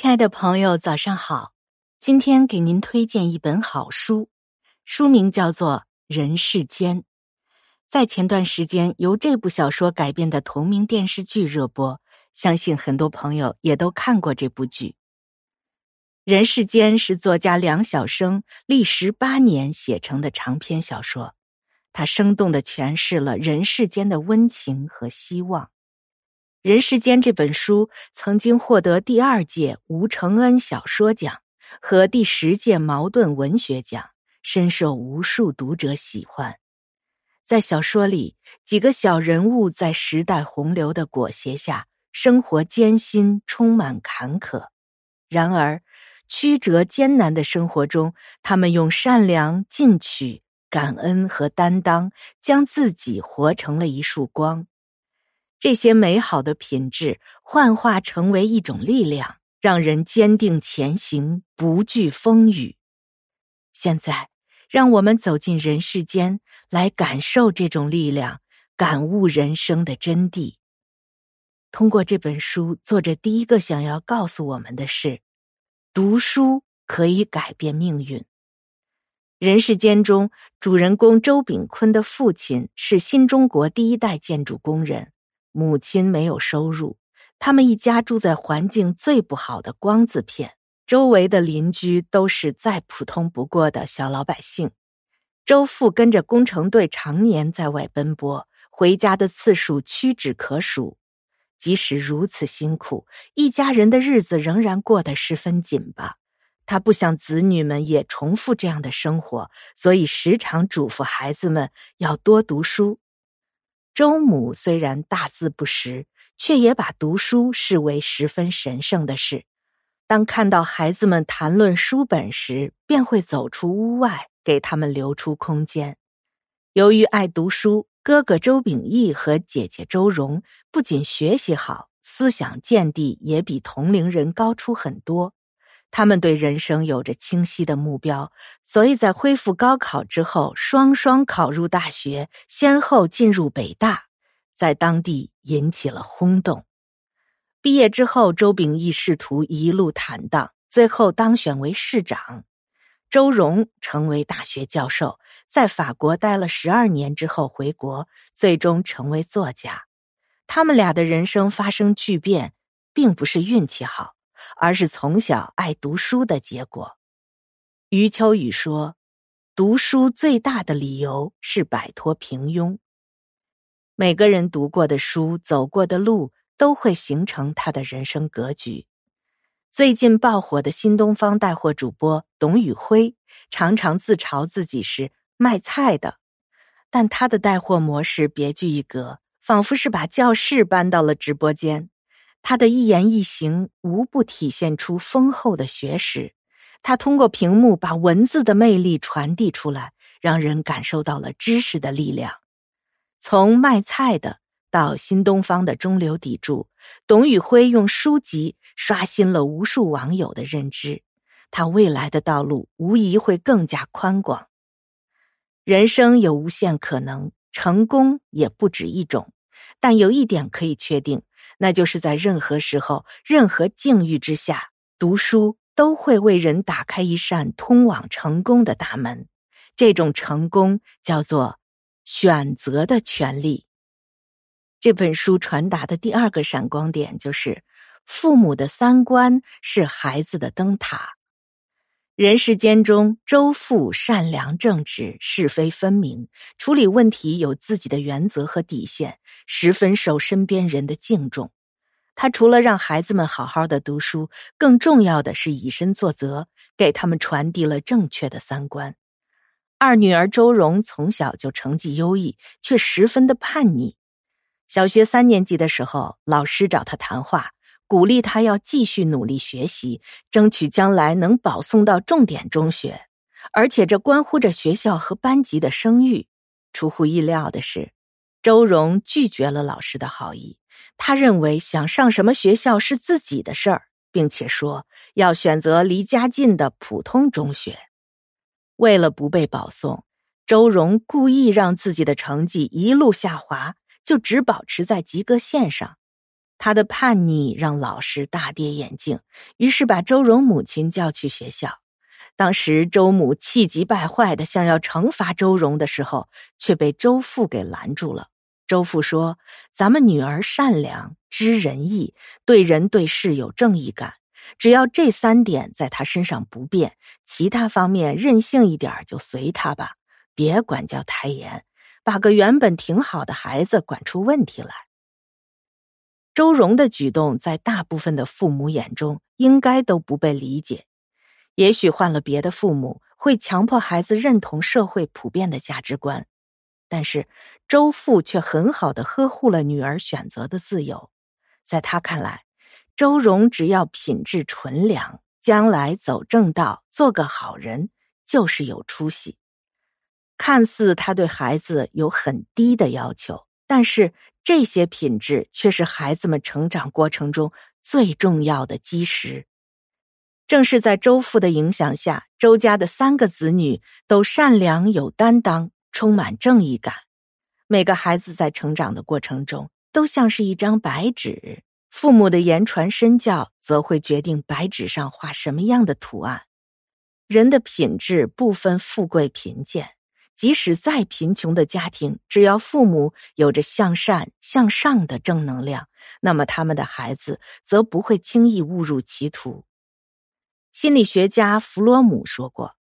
亲爱的朋友，早上好！今天给您推荐一本好书，书名叫做《人世间》。在前段时间由这部小说改编的同名电视剧热播，相信很多朋友也都看过这部剧。《人世间》是作家梁晓声历时八年写成的长篇小说，它生动的诠释了人世间的温情和希望。《人世间》这本书曾经获得第二届吴承恩小说奖和第十届茅盾文学奖，深受无数读者喜欢。在小说里，几个小人物在时代洪流的裹挟下，生活艰辛，充满坎坷。然而，曲折艰难的生活中，他们用善良、进取、感恩和担当，将自己活成了一束光。这些美好的品质幻化成为一种力量，让人坚定前行，不惧风雨。现在，让我们走进人世间，来感受这种力量，感悟人生的真谛。通过这本书，作者第一个想要告诉我们的是：读书可以改变命运。人世间中，主人公周炳坤的父亲是新中国第一代建筑工人。母亲没有收入，他们一家住在环境最不好的光字片，周围的邻居都是再普通不过的小老百姓。周父跟着工程队常年在外奔波，回家的次数屈指可数。即使如此辛苦，一家人的日子仍然过得十分紧巴。他不想子女们也重复这样的生活，所以时常嘱咐孩子们要多读书。周母虽然大字不识，却也把读书视为十分神圣的事。当看到孩子们谈论书本时，便会走出屋外，给他们留出空间。由于爱读书，哥哥周秉义和姐姐周蓉不仅学习好，思想见地也比同龄人高出很多。他们对人生有着清晰的目标，所以在恢复高考之后，双双考入大学，先后进入北大，在当地引起了轰动。毕业之后，周秉义仕途一路坦荡，最后当选为市长。周荣成为大学教授，在法国待了十二年之后回国，最终成为作家。他们俩的人生发生巨变，并不是运气好。而是从小爱读书的结果。余秋雨说：“读书最大的理由是摆脱平庸。每个人读过的书、走过的路，都会形成他的人生格局。”最近爆火的新东方带货主播董宇辉，常常自嘲自己是卖菜的，但他的带货模式别具一格，仿佛是把教室搬到了直播间。他的一言一行无不体现出丰厚的学识，他通过屏幕把文字的魅力传递出来，让人感受到了知识的力量。从卖菜的到新东方的中流砥柱，董宇辉用书籍刷新了无数网友的认知。他未来的道路无疑会更加宽广。人生有无限可能，成功也不止一种，但有一点可以确定。那就是在任何时候、任何境遇之下，读书都会为人打开一扇通往成功的大门。这种成功叫做选择的权利。这本书传达的第二个闪光点就是：父母的三观是孩子的灯塔。人世间中，周父善良正直、是非分明，处理问题有自己的原则和底线，十分受身边人的敬重。他除了让孩子们好好的读书，更重要的是以身作则，给他们传递了正确的三观。二女儿周蓉从小就成绩优异，却十分的叛逆。小学三年级的时候，老师找她谈话。鼓励他要继续努力学习，争取将来能保送到重点中学，而且这关乎着学校和班级的声誉。出乎意料的是，周荣拒绝了老师的好意。他认为想上什么学校是自己的事儿，并且说要选择离家近的普通中学。为了不被保送，周荣故意让自己的成绩一路下滑，就只保持在及格线上。他的叛逆让老师大跌眼镜，于是把周荣母亲叫去学校。当时周母气急败坏的想要惩罚周荣的时候，却被周父给拦住了。周父说：“咱们女儿善良、知仁义，对人对事有正义感，只要这三点在她身上不变，其他方面任性一点就随她吧，别管教太严，把个原本挺好的孩子管出问题来。”周荣的举动在大部分的父母眼中，应该都不被理解。也许换了别的父母，会强迫孩子认同社会普遍的价值观，但是周父却很好的呵护了女儿选择的自由。在他看来，周荣只要品质纯良，将来走正道，做个好人，就是有出息。看似他对孩子有很低的要求，但是这些品质却是孩子们成长过程中最重要的基石。正是在周父的影响下，周家的三个子女都善良有担当，充满正义感。每个孩子在成长的过程中，都像是一张白纸，父母的言传身教，则会决定白纸上画什么样的图案。人的品质不分富贵贫贱，即使再贫穷的家庭，只要父母有着向善向上的正能量，那么他们的孩子则不会轻易误入歧途。心理学家弗洛姆说过：“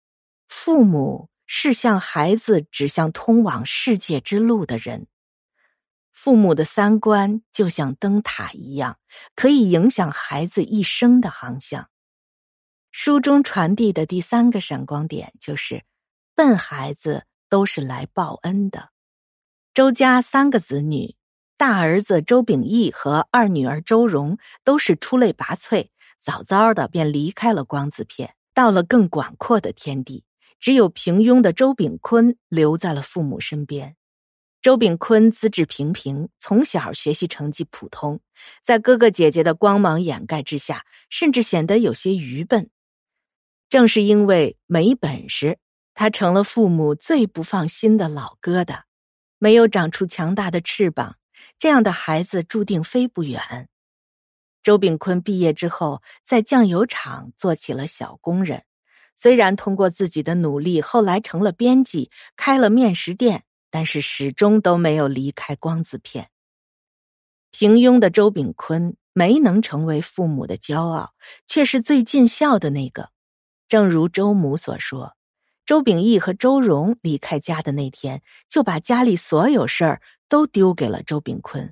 父母是向孩子指向通往世界之路的人。父母的三观就像灯塔一样，可以影响孩子一生的航向。”书中传递的第三个闪光点就是：笨孩子都是来报恩的。周家三个子女，大儿子周秉义和二女儿周蓉都是出类拔萃。早早的便离开了光子片，到了更广阔的天地。只有平庸的周炳坤留在了父母身边。周炳坤资质平平，从小学习成绩普通，在哥哥姐姐的光芒掩盖之下，甚至显得有些愚笨。正是因为没本事，他成了父母最不放心的老疙瘩。没有长出强大的翅膀，这样的孩子注定飞不远。周炳坤毕业之后，在酱油厂做起了小工人。虽然通过自己的努力，后来成了编辑，开了面食店，但是始终都没有离开光字片。平庸的周炳坤没能成为父母的骄傲，却是最尽孝的那个。正如周母所说，周秉义和周荣离开家的那天，就把家里所有事儿都丢给了周炳坤。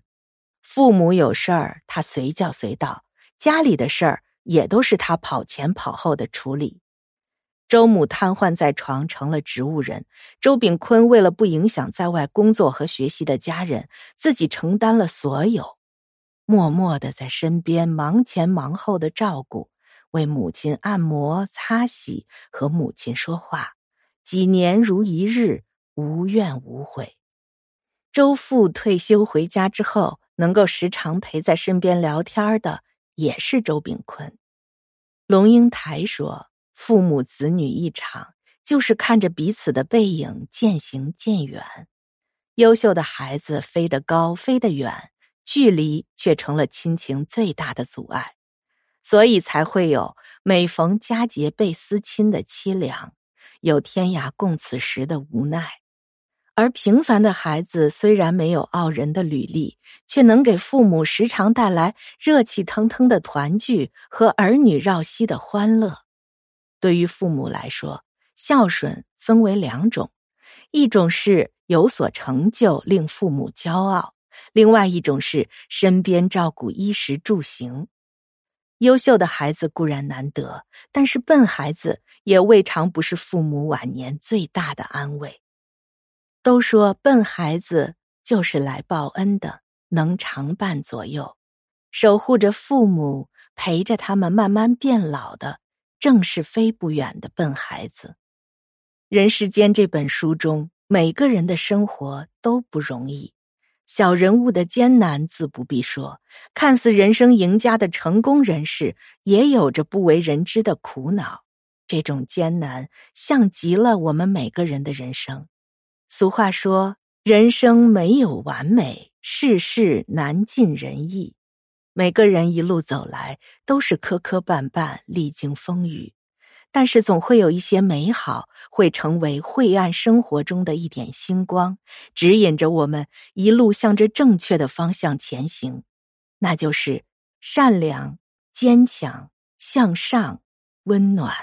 父母有事儿，他随叫随到；家里的事儿也都是他跑前跑后的处理。周母瘫痪在床，成了植物人。周炳坤为了不影响在外工作和学习的家人，自己承担了所有，默默的在身边忙前忙后的照顾，为母亲按摩、擦洗，和母亲说话，几年如一日，无怨无悔。周父退休回家之后。能够时常陪在身边聊天的，也是周炳坤。龙应台说：“父母子女一场，就是看着彼此的背影渐行渐远。优秀的孩子飞得高，飞得远，距离却成了亲情最大的阻碍，所以才会有每逢佳节倍思亲的凄凉，有天涯共此时的无奈。”而平凡的孩子虽然没有傲人的履历，却能给父母时常带来热气腾腾的团聚和儿女绕膝的欢乐。对于父母来说，孝顺分为两种：一种是有所成就令父母骄傲；另外一种是身边照顾衣食住行。优秀的孩子固然难得，但是笨孩子也未尝不是父母晚年最大的安慰。都说笨孩子就是来报恩的，能常伴左右，守护着父母，陪着他们慢慢变老的，正是飞不远的笨孩子。《人世间》这本书中，每个人的生活都不容易，小人物的艰难自不必说，看似人生赢家的成功人士，也有着不为人知的苦恼。这种艰难，像极了我们每个人的人生。俗话说：“人生没有完美，事事难尽人意。”每个人一路走来都是磕磕绊绊，历经风雨，但是总会有一些美好会成为晦暗生活中的一点星光，指引着我们一路向着正确的方向前行。那就是善良、坚强、向上、温暖。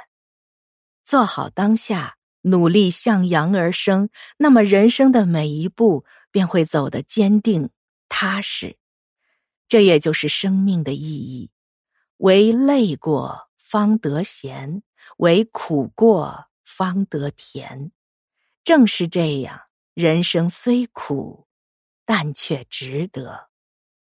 做好当下，努力向阳而生，那么人生的每一步便会走得坚定踏实。这也就是生命的意义。唯累过方得闲，唯苦过方得甜。正是这样，人生虽苦，但却值得。